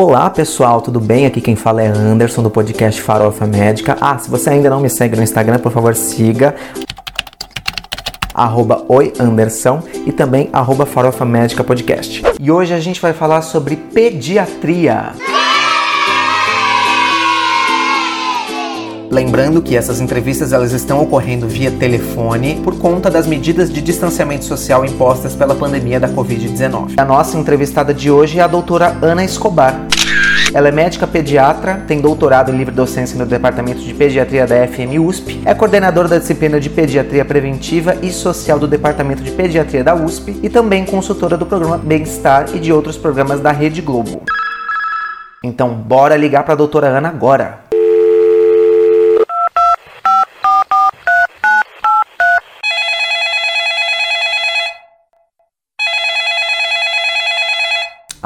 Olá pessoal, tudo bem? Aqui quem fala é Anderson do podcast Farofa Médica. Ah, se você ainda não me segue no Instagram, por favor siga arroba e também arroba farofa médica podcast. E hoje a gente vai falar sobre pediatria. Lembrando que essas entrevistas elas estão ocorrendo via telefone por conta das medidas de distanciamento social impostas pela pandemia da Covid-19. A nossa entrevistada de hoje é a doutora Ana Escobar. Ela é médica pediatra, tem doutorado em livre docência no Departamento de Pediatria da FM USP, é coordenadora da disciplina de Pediatria Preventiva e Social do Departamento de Pediatria da USP e também consultora do programa Bem-Estar e de outros programas da Rede Globo. Então, bora ligar para a doutora Ana agora.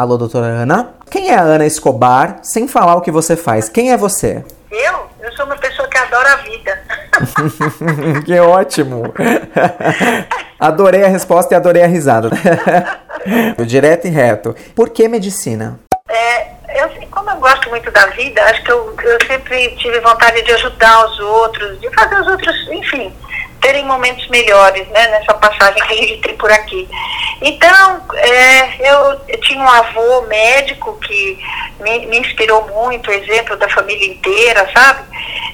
Alô, doutora Ana? Quem é a Ana Escobar, sem falar o que você faz? Quem é você? Eu? Eu sou uma pessoa que adora a vida. que ótimo! Adorei a resposta e adorei a risada. Direto e reto. Por que medicina? É, eu, como eu gosto muito da vida, acho que eu, eu sempre tive vontade de ajudar os outros, de fazer os outros, enfim, terem momentos melhores, né, nessa passagem que a gente tem por aqui. Então, é, eu, eu, tinha um avô médico que me, me, inspirou muito, exemplo da família inteira, sabe?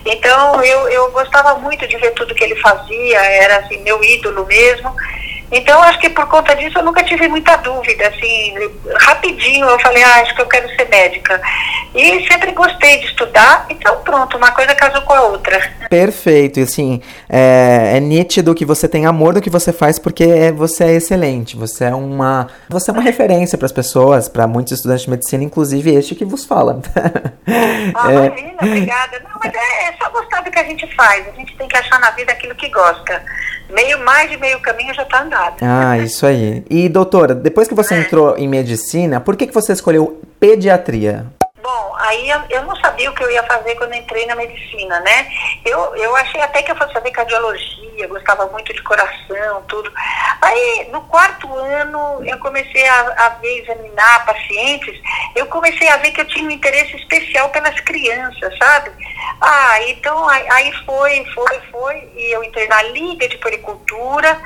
Então, eu, eu gostava muito de ver tudo que ele fazia, era assim, meu ídolo mesmo. Então, acho que por conta disso eu nunca tive muita dúvida, assim, rapidinho eu falei, ah, acho que eu quero ser médica. E sempre gostei de estudar, então pronto, uma coisa casou com a outra. Perfeito, e assim, é, é nítido que você tem amor do que você faz porque é, você é excelente, você é uma, você é uma referência para as pessoas, para muitos estudantes de medicina, inclusive este que vos fala. Ah, é... imagina, obrigada. Não, mas é, é só gostar do que a gente faz, a gente tem que achar na vida aquilo que gosta meio mais de meio caminho já está andado. Ah, isso aí. E doutora, depois que você é. entrou em medicina, por que, que você escolheu pediatria? Bom, aí eu, eu, não sabia o que eu ia fazer quando entrei na medicina, né? Eu, eu achei até que eu fosse fazer cardiologia, gostava muito de coração, tudo. Aí, no quarto ano, eu comecei a, a ver, examinar pacientes, eu comecei a ver que eu tinha um interesse especial pelas crianças, sabe? Ah, então aí, aí foi, foi, foi, e eu entrei na Liga de Pericultura,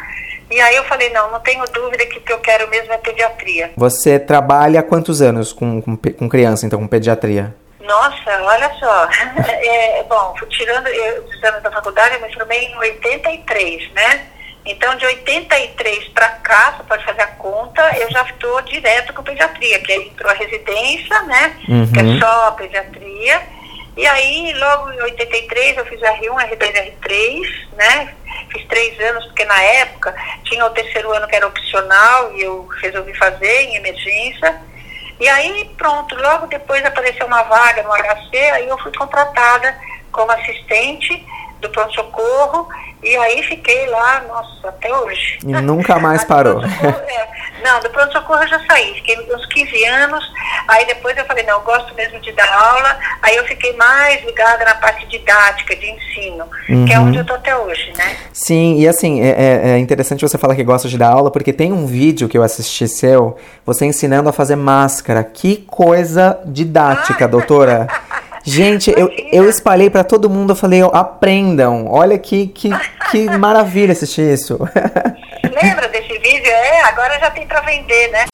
e aí eu falei, não, não tenho dúvida que o que eu quero mesmo é pediatria. Você trabalha há quantos anos com, com, com criança, então, com pediatria? Nossa, olha só. É, bom, tirando os anos da faculdade, eu me formei em 83, né? Então, de 83 para cá, você pode fazer a conta, eu já estou direto com pediatria, que aí entrou a residência, né? Uhum. Que é só a pediatria. E aí, logo em 83, eu fiz R1, R2, R3, né? Fiz três anos, porque na época tinha o terceiro ano que era opcional e eu resolvi fazer em emergência. E aí, pronto, logo depois apareceu uma vaga no HC, aí eu fui contratada como assistente do pronto-socorro e aí fiquei lá, nossa, até hoje. E nunca mais parou. É, não, do pronto-socorro eu já saí, fiquei uns 15 anos, aí depois eu falei, não, eu gosto mesmo de dar aula, aí eu fiquei mais ligada na parte didática, de ensino, uhum. que é onde eu tô até hoje, né? Sim, e assim, é, é, é interessante você falar que gosta de dar aula, porque tem um vídeo que eu assisti seu, você ensinando a fazer máscara. Que coisa didática, ah. doutora! Gente, eu, eu espalhei para todo mundo, eu falei, aprendam. Olha que, que, que maravilha assistir isso. Lembra desse vídeo? É, agora já tem para vender, né?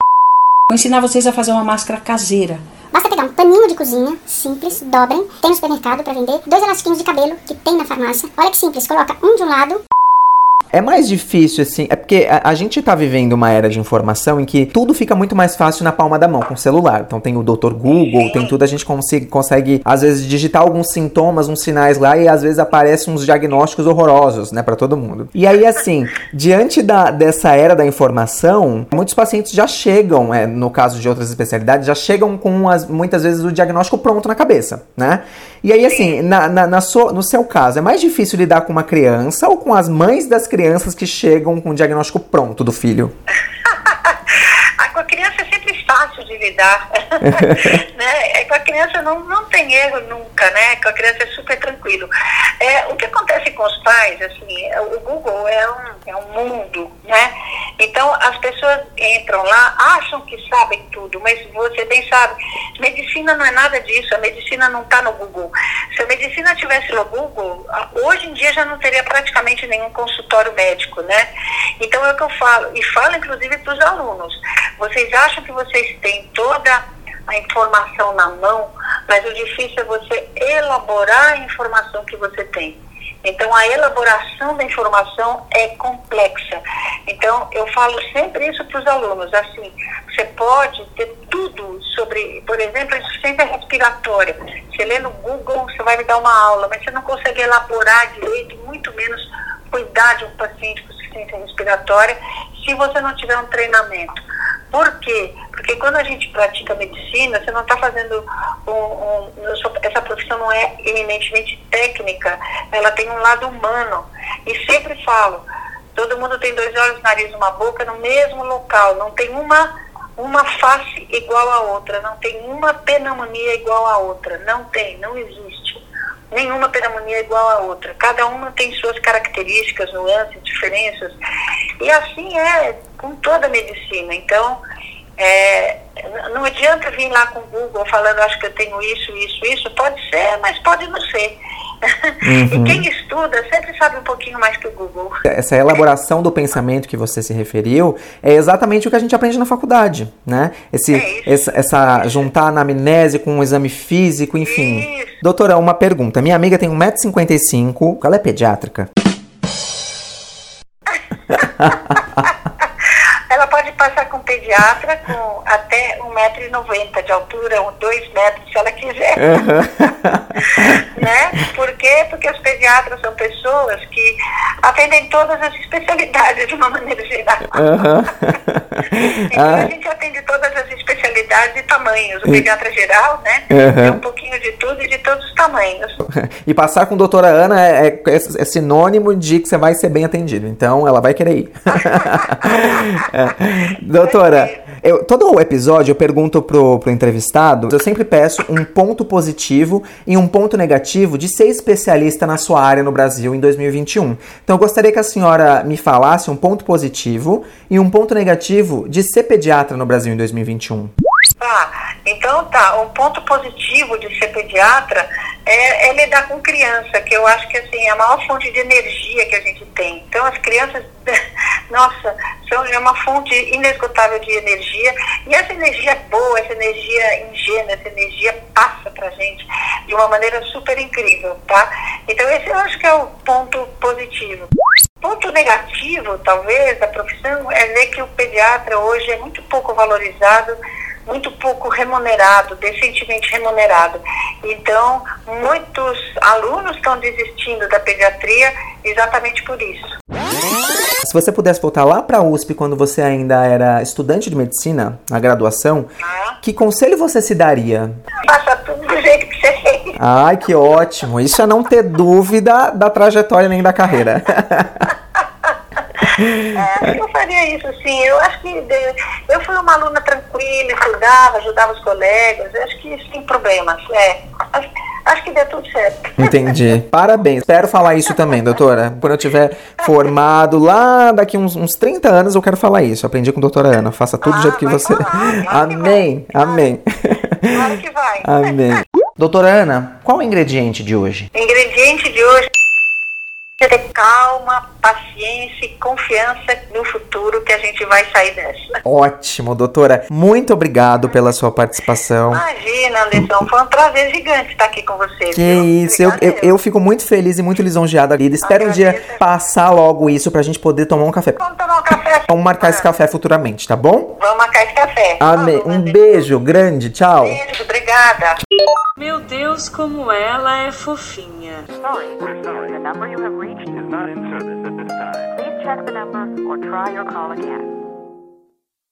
Vou ensinar vocês a fazer uma máscara caseira. Basta pegar um paninho de cozinha, simples, dobrem, tem no supermercado para vender, dois elastiquinhos de cabelo que tem na farmácia. Olha que simples, coloca um de um lado, é mais difícil, assim, é porque a, a, gente tá vivendo uma era de informação em que tudo fica muito mais fácil na palma da mão, com o celular. Então tem o Dr. Google, tem tudo, a gente consegue, consegue, às vezes, digitar alguns sintomas, uns sinais lá e às vezes aparecem uns diagnósticos horrorosos, né, para todo mundo. E aí, assim, diante da, dessa era da informação, muitos pacientes já chegam, é, no caso de outras especialidades, já chegam com as, muitas vezes o diagnóstico pronto na cabeça, né? E aí, assim, na, na, na so, no seu caso, é mais difícil lidar com uma criança ou com as mães das crianças que chegam com o diagnóstico pronto do filho? com a criança é sempre fácil de lidar. né? É, com a criança não, não tem erro nunca, né? Com a criança é super tranquilo. É, o que acontece com os pais, assim, é, o Google é um, é um mundo, né? Então, as pessoas entram lá, acham que sabem tudo, mas você bem sabe, medicina não é nada disso, a medicina não está no Google. Se a medicina tivesse no Google, hoje em dia já não teria praticamente nenhum consultório médico, né? Então, é o que eu falo, e falo inclusive para os alunos. Vocês acham que vocês têm toda a informação na mão, mas o difícil é você elaborar a informação que você tem. Então, a elaboração da informação é complexa. Então, eu falo sempre isso para os alunos, assim, você pode ter tudo sobre, por exemplo, insuficiência respiratória. Você lê no Google, você vai me dar uma aula, mas você não consegue elaborar direito, muito menos cuidar de um paciente com insuficiência respiratória, se você não tiver um treinamento. Por quê? Porque quando a gente pratica medicina, você não está fazendo um, um, essa profissão não é eminentemente técnica, ela tem um lado humano. E sempre falo, todo mundo tem dois olhos, nariz, uma boca no mesmo local, não tem uma uma face igual a outra, não tem uma pneumonia igual a outra, não tem, não existe. Nenhuma pneumonia igual a outra. Cada uma tem suas características, nuances, diferenças. E assim é com toda a medicina. Então, é, não adianta vir lá com o Google falando, acho que eu tenho isso, isso, isso. Pode ser, mas pode não ser. Uhum. E quem estuda sempre sabe um pouquinho mais que o Google. Essa elaboração do pensamento que você se referiu é exatamente o que a gente aprende na faculdade, né? Esse, é essa, essa juntar a anamnese com um exame físico, enfim. Isso. Doutora, uma pergunta. Minha amiga tem 1,55m, ela é pediátrica? passar com pediatra com até 1,90m de altura, 2 metros, se ela quiser. né? Por quê? Porque os pediatras são pessoas que atendem todas as especialidades de uma maneira geral. então ah. a gente atende todas as especialidades e tamanhos. O pediatra geral, né? É um pouquinho de tudo e de todos os tamanhos. E passar com a doutora Ana é, é, é sinônimo de que você vai ser bem atendido. Então ela vai querer ir. é. Doutora, eu, todo o episódio eu pergunto pro, pro entrevistado, eu sempre peço um ponto positivo e um ponto negativo de ser especialista na sua área no Brasil em 2021. Então eu gostaria que a senhora me falasse um ponto positivo e um ponto negativo de ser pediatra no Brasil em 2021. Tá, então tá, um ponto positivo de ser pediatra é, é, lidar com criança, que eu acho que assim, é a maior fonte de energia que a gente tem. Então as crianças, nossa, são é uma fonte inesgotável de energia, e essa energia boa, essa energia ingênua, essa energia passa pra gente de uma maneira super incrível, tá? Então esse eu acho que é o ponto positivo. Ponto negativo, talvez, da profissão é ver que o pediatra hoje é muito pouco valorizado muito pouco remunerado, decentemente remunerado. Então, muitos alunos estão desistindo da pediatria exatamente por isso. Se você pudesse voltar lá para a USP quando você ainda era estudante de medicina, na graduação, ah. que conselho você se daria? Faça tudo do jeito que você fez. Ai, que ótimo! Isso é não ter dúvida da trajetória nem da carreira. É, eu faria isso, sim. Eu acho que eu fui uma aluna tranquila, estudava, ajudava os colegas. Eu acho que tem problemas. É. Acho, acho que deu tudo certo. Entendi. Parabéns. Espero falar isso também, doutora. Quando eu tiver formado lá daqui uns, uns 30 anos, eu quero falar isso. Aprendi com a doutora Ana. Faça tudo ah, do jeito que você. Falar, Amém. Amém. Claro que vai. Amém. Doutora Ana, qual o ingrediente de hoje? O ingrediente de hoje ter calma, paciência e confiança no futuro que a gente vai sair dessa. Ótimo, doutora. Muito obrigado pela sua participação. Imagina, Anderson, foi um prazer gigante estar aqui com você. Que viu? isso, eu, eu, eu, fico muito feliz e muito lisonjeada, Lida. Espero um dia passar logo isso pra gente poder tomar um café. Vamos tomar um café. Vamos marcar esse café futuramente, tá bom? Vamos marcar esse café. Amém. Um beijo grande, tchau. Beijo, obrigada. Meu Deus, como ela é fofinha. Sorry, sorry. The number you have reached is not in service at this time. Please check the number or try your call again.